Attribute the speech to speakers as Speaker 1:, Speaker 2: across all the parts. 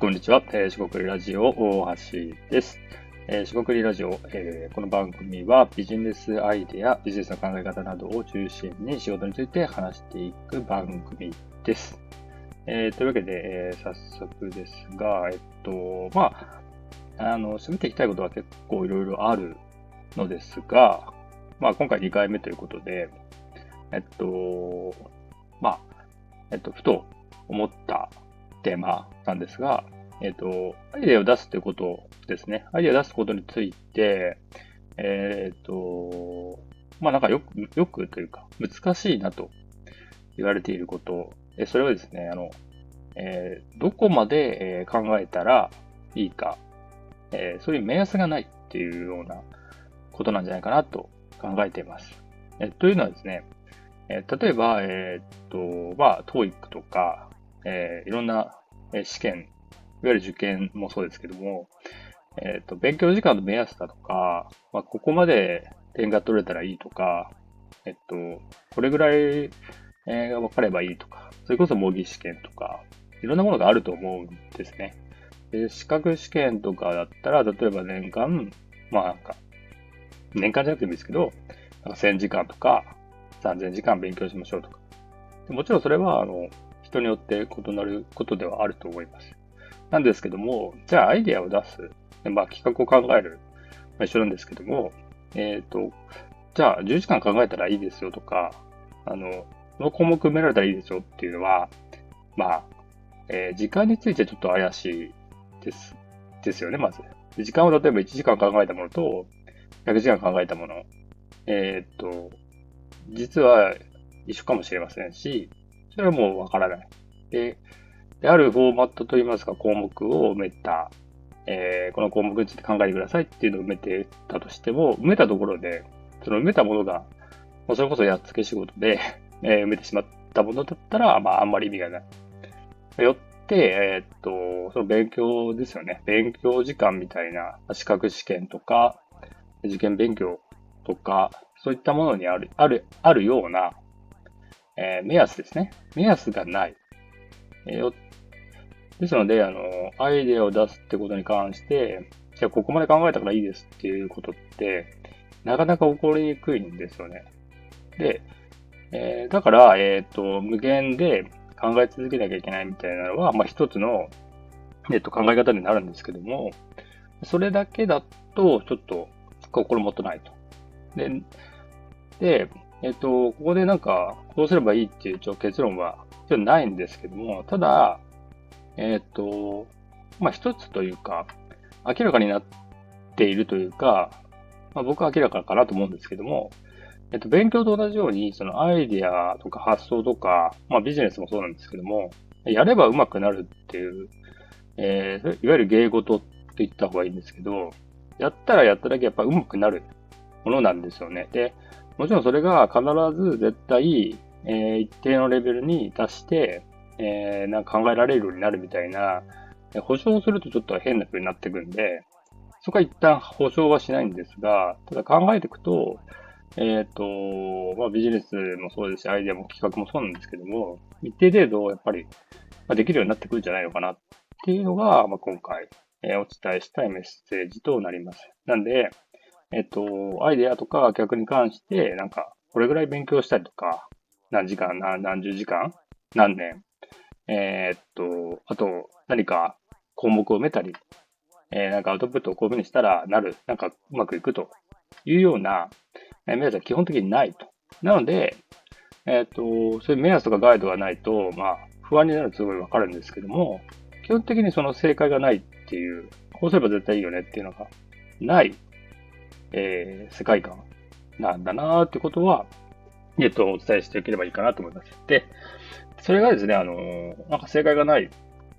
Speaker 1: こんにちは。えー、四国ラジオ大橋です。えー、四国ラジオ、この番組はビジネスアイデア、ビジネスの考え方などを中心に仕事について話していく番組です。えー、というわけで、えー、早速ですが、えっと、まあ、あの、喋っていきたいことは結構いろいろあるのですが、まあ、今回2回目ということで、えっと、まあ、えっと、ふと思ったテーマなんですが、えっ、ー、と、アイデアを出すということですね。アイデアを出すことについて、えっ、ー、と、まあなんかよく、よくというか、難しいなと言われていること、えそれはですね、あの、えー、どこまで、え考えたらいいか、えそういう目安がないっていうようなことなんじゃないかなと考えています。えというのはですね、え例えば、えっと、まあ、TOEIC とか、えー、いろんな試験、いわゆる受験もそうですけども、えっ、ー、と、勉強時間の目安だとか、まあ、ここまで点が取れたらいいとか、えっと、これぐらい、え、が分かればいいとか、それこそ模擬試験とか、いろんなものがあると思うんですね。で、資格試験とかだったら、例えば年間、まあなんか、年間じゃなくてもいいですけど、なんか1000時間とか、3000時間勉強しましょうとか。もちろんそれは、あの、人によって異なることではあると思います。なんですけども、じゃあアイデアを出す。まあ企画を考える。まあ、一緒なんですけども、えっ、ー、と、じゃあ10時間考えたらいいですよとか、あの、この項目埋められたらいいですよっていうのは、まあ、えー、時間についてちょっと怪しいです。ですよね、まず。時間を例えば1時間考えたものと、100時間考えたもの。えっ、と、実は一緒かもしれませんし、それはもうわからない。で、であるフォーマットといいますか項目を埋めた、えー、この項目について考えてくださいっていうのを埋めてたとしても、埋めたところで、その埋めたものが、もうそれこそやっつけ仕事で、え、埋めてしまったものだったら、まあ、あんまり意味がない。よって、えー、っと、その勉強ですよね。勉強時間みたいな、資格試験とか、受験勉強とか、そういったものにある、ある、あるような、えー、目安ですね。目安がない。えー、ですので、あの、アイデアを出すってことに関して、じゃあここまで考えたからいいですっていうことって、なかなか起こりにくいんですよね。で、えー、だから、えっ、と、無限で考え続けなきゃいけないみたいなのは、まあ一つの、えっ、と、考え方になるんですけども、それだけだと、ちょっと心もとないと。で、で、えっと、ここでなんか、こうすればいいっていう結論はちょっとないんですけども、ただ、えっと、まあ、一つというか、明らかになっているというか、まあ、僕は明らかかなと思うんですけども、えっと、勉強と同じように、そのアイディアとか発想とか、まあビジネスもそうなんですけども、やれば上手くなるっていう、えー、いわゆる芸事って言った方がいいんですけど、やったらやっただけやっぱ上手くなるものなんですよね。で、もちろんそれが必ず絶対、えー、一定のレベルに達して、えー、なんか考えられるようになるみたいな、保証するとちょっと変な風になってくんで、そこは一旦保証はしないんですが、ただ考えていくと、えっ、ー、と、まあビジネスもそうですし、アイデアも企画もそうなんですけども、一定程度やっぱり、まできるようになってくるんじゃないのかなっていうのが、まあ、今回、え、お伝えしたいメッセージとなります。なんで、えっと、アイデアとか逆に関して、なんか、これぐらい勉強したりとか、何時間、何何十時間、何年、えー、っと、あと、何か項目を埋めたり、えー、なんかアウトプットをこういうふうにしたらなる、なんかうまくいくというような、えー、目安は基本的にないと。なので、えっ、と、そういう目安とかガイドがないと、まあ、不安になるとすごいわかるんですけども、基本的にその正解がないっていう、こうすれば絶対いいよねっていうのがないえー、世界観なんだなーってことは、えっと、お伝えしていければいいかなと思います。で、それがですね、あのー、なんか正解がない、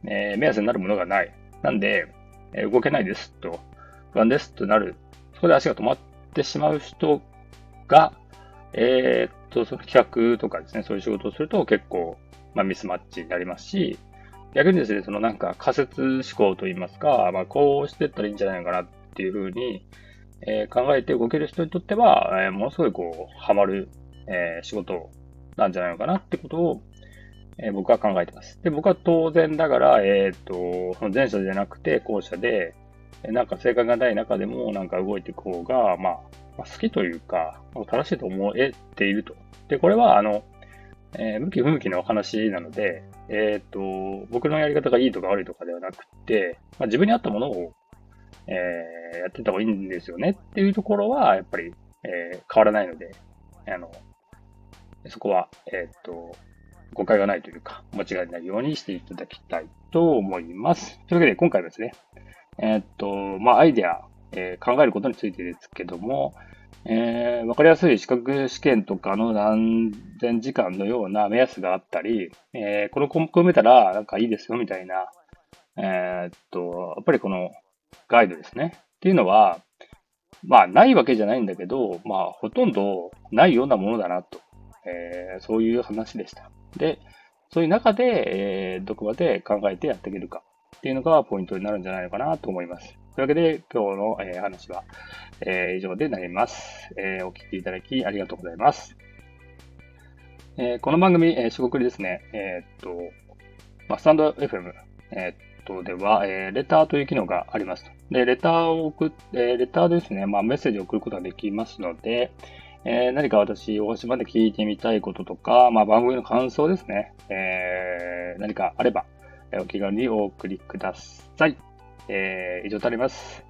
Speaker 1: えー、目安になるものがない。なんで、えー、動けないですと、不安ですとなる。そこで足が止まってしまう人が、えー、っと、その企画とかですね、そういう仕事をすると結構、まあ、ミスマッチになりますし、逆にですね、そのなんか仮説思考といいますか、まあ、こうしてったらいいんじゃないのかなっていうふうに、えー、考えて動ける人にとっては、えー、ものすごいこう、ハマる、えー、仕事なんじゃないのかなってことを、えー、僕は考えてます。で、僕は当然だから、えっ、と、その前者じゃなくて後者で、なんか正解がない中でもなんか動いていく方が、まあ、まあ、好きというか、正しいと思えていると。で、これは、あの、えー、向き不向きの話なので、えっ、と、僕のやり方がいいとか悪いとかではなくて、まあ、自分に合ったものを、えー、やってた方がいいんですよねっていうところは、やっぱり、えー、変わらないので、あの、そこは、えっ、と、誤解がないというか、間違いないようにしていただきたいと思います。というわけで、今回はですね、えっと、まあ、アイデア、え、考えることについてですけども、えー、わかりやすい資格試験とかの何千時間のような目安があったり、えー、この項目を埋めたらなんかいいですよみたいな、えー、っと、やっぱりこのガイドですね。っていうのは、まあ、ないわけじゃないんだけど、まあ、ほとんどないようなものだなと、えー、そういう話でした。で、そういう中で、えー、どこまで考えてやっていけるかっていうのがポイントになるんじゃないのかなと思います。というわけで、今日の、えー、話は、えー、以上でなります、えー。お聞きいただきありがとうございます。えー、この番組、えー、四国ですね、えー、っと、まあ、スタンド FM、えー、と、では、えー、レターという機能があります。で、レターを送っ、て、レターですね、まあ、メッセージを送ることができますので、えー、何か私、大島で聞いてみたいこととか、まあ、番組の感想ですね、えー、何かあれば、お気軽にお送りください。えー、以上となります。